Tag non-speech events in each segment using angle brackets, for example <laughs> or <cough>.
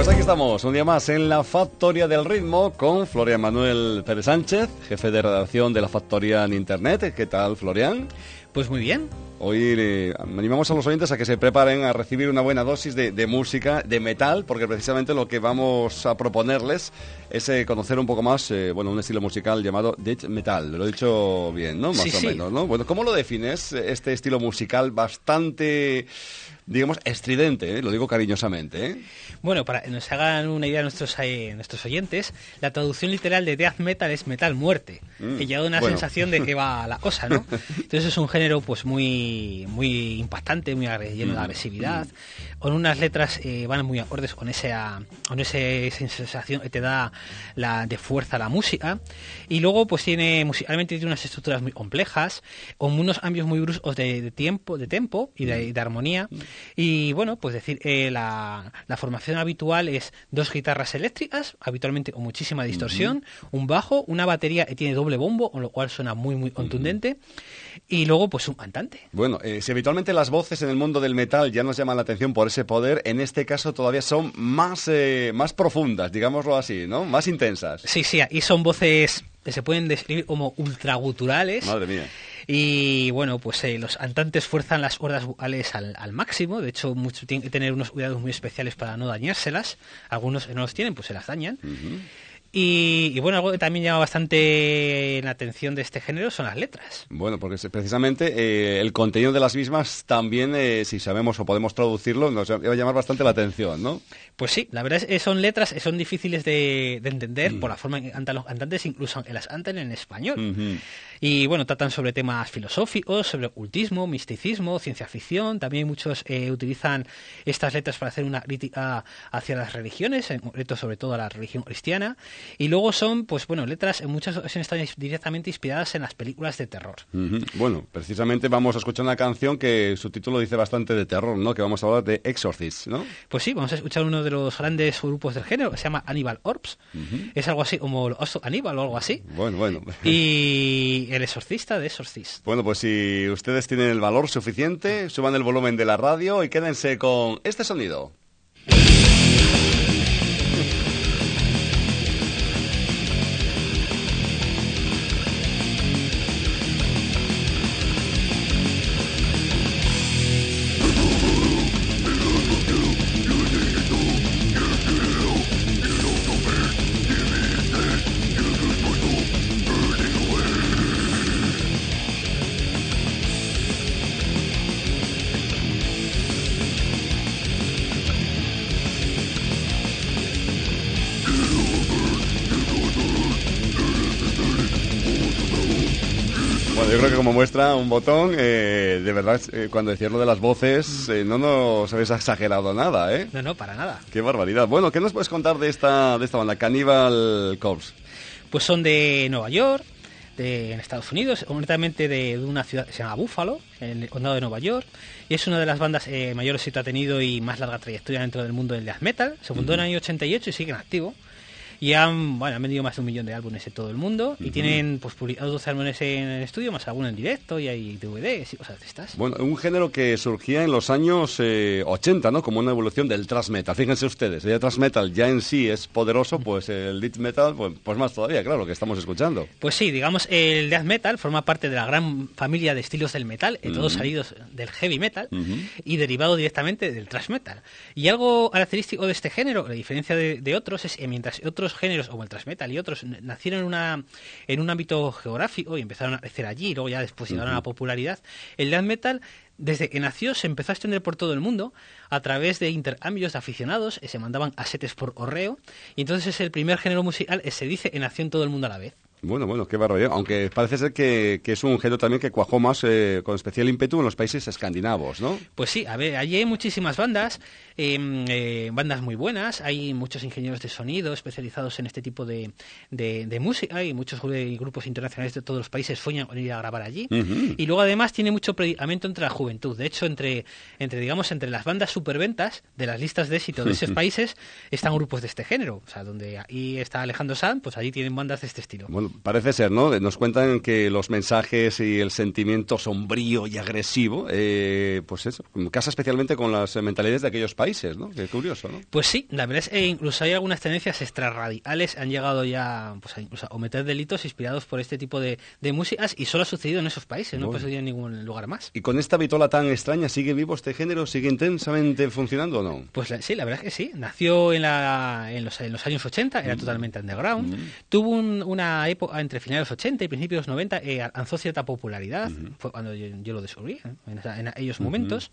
Pues aquí estamos, un día más en la Factoría del Ritmo con Florian Manuel Pérez Sánchez, jefe de redacción de la Factoría en Internet. ¿Qué tal, Florian? Pues muy bien. Hoy eh, animamos a los oyentes a que se preparen a recibir una buena dosis de, música, de metal, porque precisamente lo que vamos a proponerles es eh, conocer un poco más, eh, bueno, un estilo musical llamado death metal. Lo he dicho bien, ¿no? Más o menos, ¿no? Bueno, ¿cómo lo defines este estilo musical bastante digamos, estridente, ¿eh? lo digo cariñosamente. ¿eh? Bueno, para que nos hagan una idea nuestros, eh, nuestros oyentes, la traducción literal de death metal es metal muerte, mm, que ya da una sensación de que va la cosa, ¿no? <laughs> Entonces es un género pues muy, muy impactante, muy lleno de agresividad, con unas letras van muy acordes con esa, con esa sensación que te da la, de fuerza la música, y luego pues tiene, musicalmente tiene unas estructuras muy complejas, con unos cambios muy bruscos de, tiempo, de tempo y de armonía, y bueno, pues decir, eh, la, formación habitual es dos guitarras eléctricas, habitualmente con muchísima distorsión, un bajo, una batería que tiene doble bombo, con lo cual suena muy, muy contundente, y luego pues un cantante. Bueno, eh, si habitualmente las voces en el mundo del metal ya nos llaman la atención por ese poder, en este caso todavía son más, eh, más profundas, digámoslo así, ¿no? Más intensas. Sí, sí, y son voces que se pueden describir como ultraguturales. Madre mía. Y bueno, pues eh, los cantantes fuerzan las cuerdas vocales al, máximo. De hecho, mucho, tienen que tener unos cuidados muy especiales para no dañárselas. Algunos no los tienen, pues se las dañan. Y, bueno, algo que también llama bastante la atención de este género son las letras. Bueno, porque precisamente eh, el contenido de las mismas también, eh, si sabemos o podemos traducirlo, nos va a llamar bastante la atención, ¿no? Pues sí, la verdad es que son letras son difíciles de, entender mm. por la forma en que cantan los cantantes, incluso que las cantan en español. Y bueno, tratan sobre temas filosóficos, sobre ocultismo, misticismo, ciencia ficción. También muchos eh, utilizan estas letras para hacer una crítica hacia las religiones, en concreto sobre todo a la religión cristiana. Y luego son, pues bueno, letras en muchas ocasiones están directamente inspiradas en las películas de terror. Bueno, precisamente vamos a escuchar una canción que su título dice bastante de terror, ¿no? Que vamos a hablar de Exorcist, ¿no? Pues sí, vamos a escuchar uno de los grandes grupos del género, que se llama Aníbal Orbs. Es algo así como Aníbal o algo así. Bueno, bueno. Y <laughs> el exorcista de Exorcist. Bueno, pues si ustedes tienen el valor suficiente, suban el volumen de la radio y quédense con este sonido. Como muestra un botón, eh, de verdad, eh, cuando decías lo de las voces, eh, no nos habéis exagerado nada, ¿eh? No, no, para nada. Qué barbaridad. Bueno, ¿qué nos puedes contar de esta, de esta banda, Cannibal Corpse? Pues son de Nueva York, de, en Estados Unidos, concretamente de, una ciudad que se llama Buffalo, en el condado de Nueva York, y es una de las bandas mayores que ha tenido y más larga trayectoria dentro del mundo del death metal. Se fundó en el año 88 y sigue en activo. Y han, bueno, han vendido más de un millón de álbumes en todo el mundo y tienen pues, publicados 12 álbumes en el estudio, más alguno en directo y hay DVDs y cosas de estas. Bueno, un género que surgía en los años 80, eh, ¿no? Como una evolución del thrash metal. Fíjense ustedes, el thrash metal ya en sí es poderoso, pues el death metal, pues, pues, más todavía, claro, lo que estamos escuchando. Pues sí, digamos, el death metal forma parte de la gran familia de estilos del metal, eh, todos salidos del heavy metal y derivado directamente del thrash metal. Y algo característico de este género, la diferencia de, de otros, es que mientras otros géneros, como el transmetal y otros, nacieron en, una, en un ámbito geográfico y empezaron a crecer allí, y luego ya después llegaron a la popularidad. El death metal desde que nació se empezó a extender por todo el mundo a través de intercambios de aficionados, se mandaban asetes por correo, y entonces es el primer género musical que se dice que nació en todo el mundo a la vez. Bueno, bueno, qué barbaridad. Aunque parece ser que, es un género también que cuajó más eh, con especial ímpetu en los países escandinavos, ¿no? Pues sí, a ver, allí hay muchísimas bandas, em, eh, bandas muy buenas, hay muchos ingenieros de sonido especializados en este tipo de, de, música, hay muchos grupos internacionales de todos los países sueñan con ir a grabar allí. Y luego además tiene mucho predicamento entre la juventud. De hecho, entre, entre, digamos, entre las bandas superventas de las listas de éxito de esos <laughs> países están grupos de este género. O sea, donde ahí está Alejandro Sanz, pues allí tienen bandas de este estilo. Bueno, parece ser, ¿no? Nos cuentan que los mensajes y el sentimiento sombrío y agresivo, eh, pues eso, casa especialmente con las mentalidades de aquellos países, ¿no? Qué curioso, ¿no? Pues sí, la verdad es que incluso hay algunas tendencias extrarradicales, han llegado ya pues, a, incluso a cometer delitos inspirados por este tipo de, músicas y solo ha sucedido en esos países, no ha sucedido en ningún lugar más. ¿Y con esta vitola tan extraña sigue vivo este género? ¿Sigue intensamente funcionando o no? Pues sí, la verdad es que sí. Nació en, la, en, los, en los años 80, era mm. totalmente underground. Mm. Tuvo una época entre finales de los 80 y principios de los 90, eh, alcanzó cierta popularidad, fue cuando yo, lo descubrí, ¿eh? en, aquellos momentos.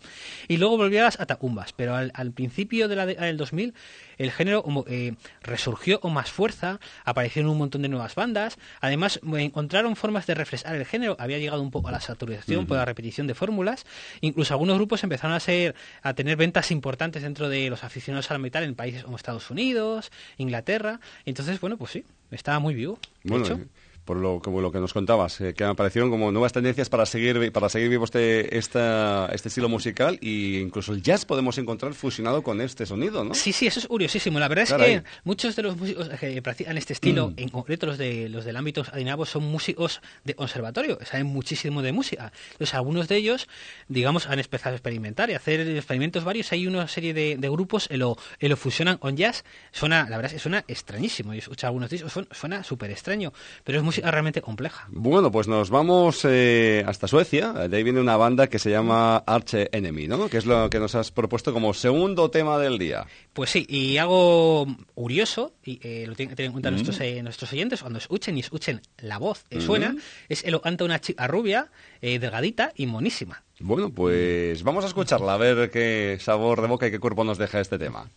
Y luego volvió a las atacumbas, pero al, principio de la, del 2000 el género eh, resurgió con más fuerza, aparecieron un montón de nuevas bandas, además encontraron formas de refrescar el género, había llegado un poco a la saturación por la repetición de fórmulas, incluso algunos grupos empezaron a ser a tener ventas importantes dentro de los aficionados al metal en países como Estados Unidos, Inglaterra, entonces bueno, pues sí, estaba muy vivo. hecho por lo, como lo que nos contabas, eh, que aparecieron como nuevas tendencias para seguir para seguir vivo este, esta, este estilo musical e incluso el jazz podemos encontrar fusionado con este sonido, ¿no? Sí, sí, eso es curiosísimo. La verdad es que muchos de los músicos que practican este estilo, mm. en concreto los, de, los del ámbito adinavo, son músicos de conservatorio, saben muchísimo de música. Entonces, algunos de ellos, digamos, han empezado a experimentar y hacer experimentos varios. Hay una serie de, grupos que lo, lo, fusionan con jazz. Suena, la verdad es que suena extrañísimo. Yo he escuchado algunos discos, suena súper extraño, pero es música realmente compleja. Bueno, pues nos vamos eh, hasta Suecia. De ahí viene una banda que se llama Arch Enemy, ¿no? Que es lo que nos has propuesto como segundo tema del día. Pues sí, y algo curioso, y eh, lo tienen que tener en cuenta nuestros, mm. eh, nuestros oyentes, cuando escuchen y escuchen la voz que suena, mm. es el canta una chica rubia, delgadita y monísima. Bueno, pues vamos a escucharla, a ver qué sabor de boca y qué cuerpo nos deja este tema.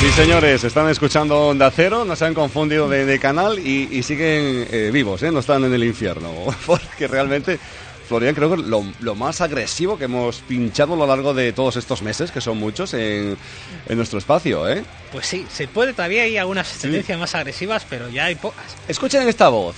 Sí, señores, están escuchando Onda Cero, no se han confundido de, canal y, siguen eh, vivos, ¿eh? no están en el infierno. <laughs> Porque realmente, Florian, creo que lo, lo, más agresivo que hemos pinchado a lo largo de todos estos meses, que son muchos, en, nuestro espacio. ¿eh? Pues sí, se puede, todavía hay algunas tendencias más agresivas, pero ya hay pocas. Escuchen esta voz.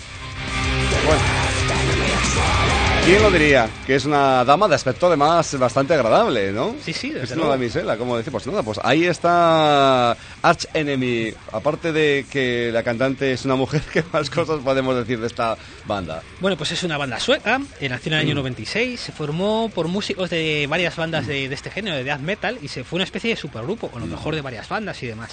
¿Quién lo diría? Que es una dama de aspecto además bastante agradable, ¿no? Sí, sí, Es una damisela, como decir. Pues nada, pues ahí está Arch Enemy. Aparte de que la cantante es una mujer, <laughs> ¿qué más cosas podemos decir de esta banda? Bueno, pues es una banda sueca, eh, nació en el año 96, mm. se formó por músicos de varias bandas de, este género, de death metal, y se fue una especie de supergrupo, con lo mm. mejor de varias bandas y demás.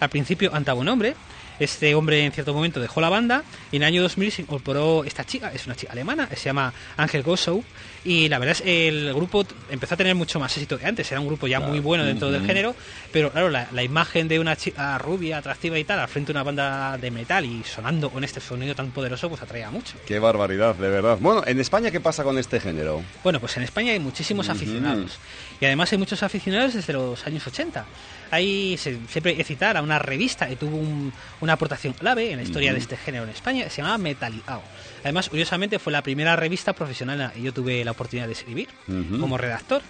Al principio cantaba un hombre, este hombre en cierto momento dejó la banda y en el año 2000 se incorporó esta chica, es una chica alemana, se llama Ángel Gossow y la verdad es que el grupo empezó a tener mucho más éxito que antes, era un grupo ya muy bueno dentro del género, pero claro, la, imagen de una chica rubia, atractiva y tal, al frente de una banda de metal y sonando con este sonido tan poderoso, pues atraía mucho. Qué barbaridad, de verdad. Bueno, en España, ¿qué pasa con este género? Bueno, pues en España hay muchísimos aficionados y además hay muchos aficionados desde los años 80 hay siempre hay que citar a una revista que tuvo una aportación clave en la historia de este género en España, se llamaba Metalizado. Además, curiosamente, fue la primera revista profesional y yo tuve la oportunidad de escribir como redactor.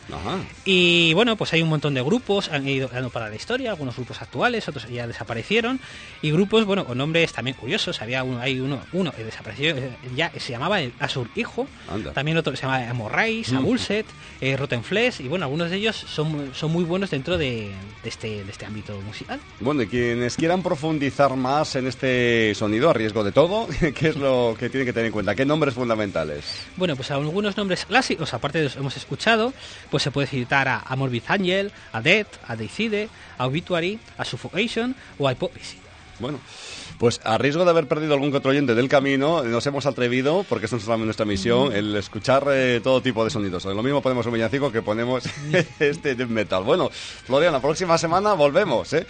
Y bueno, pues hay un montón de grupos, han ido dando para la historia, algunos grupos actuales, otros ya desaparecieron, y grupos, bueno, con nombres también curiosos. Había uno, hay uno, uno que desapareció, eh, ya se llamaba el Asur Hijo, también otro que se llama Amorrais, Abulset, eh, Rotenfles, y bueno, algunos de ellos son, son muy buenos dentro de, este, de este ámbito musical. Bueno, y quienes quieran profundizar más en este sonido, a riesgo de todo, <laughs> ¿qué es lo que tiene que tener en cuenta? ¿Qué nombres fundamentales? Bueno, pues algunos nombres clásicos, aparte de los hemos escuchado, pues se puede citar a, Morbid Angel, a Death, a Decide, a Obituary, a Suffocation o a Hypocrisy. Bueno, pues a riesgo de haber perdido algún otro oyente del camino, nos hemos atrevido, porque es nuestra misión, el escuchar eh, todo tipo de sonidos. Lo mismo ponemos un villancico que ponemos <laughs> este death metal. Bueno, Florian, la próxima semana volvemos, ¿eh?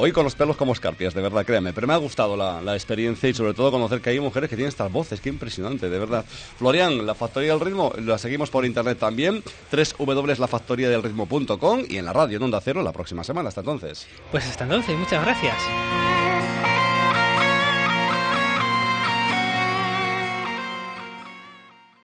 Hoy con los pelos como escarpias, de verdad, créeme. Pero me ha gustado la, la, experiencia y sobre todo conocer que hay mujeres que tienen estas voces. Qué impresionante, de verdad. Florian, la Factoría del Ritmo, la seguimos por internet también. www.lafactoriadelritmo.com y en la radio en Onda Cero la próxima semana. Hasta entonces. Pues hasta entonces, muchas gracias.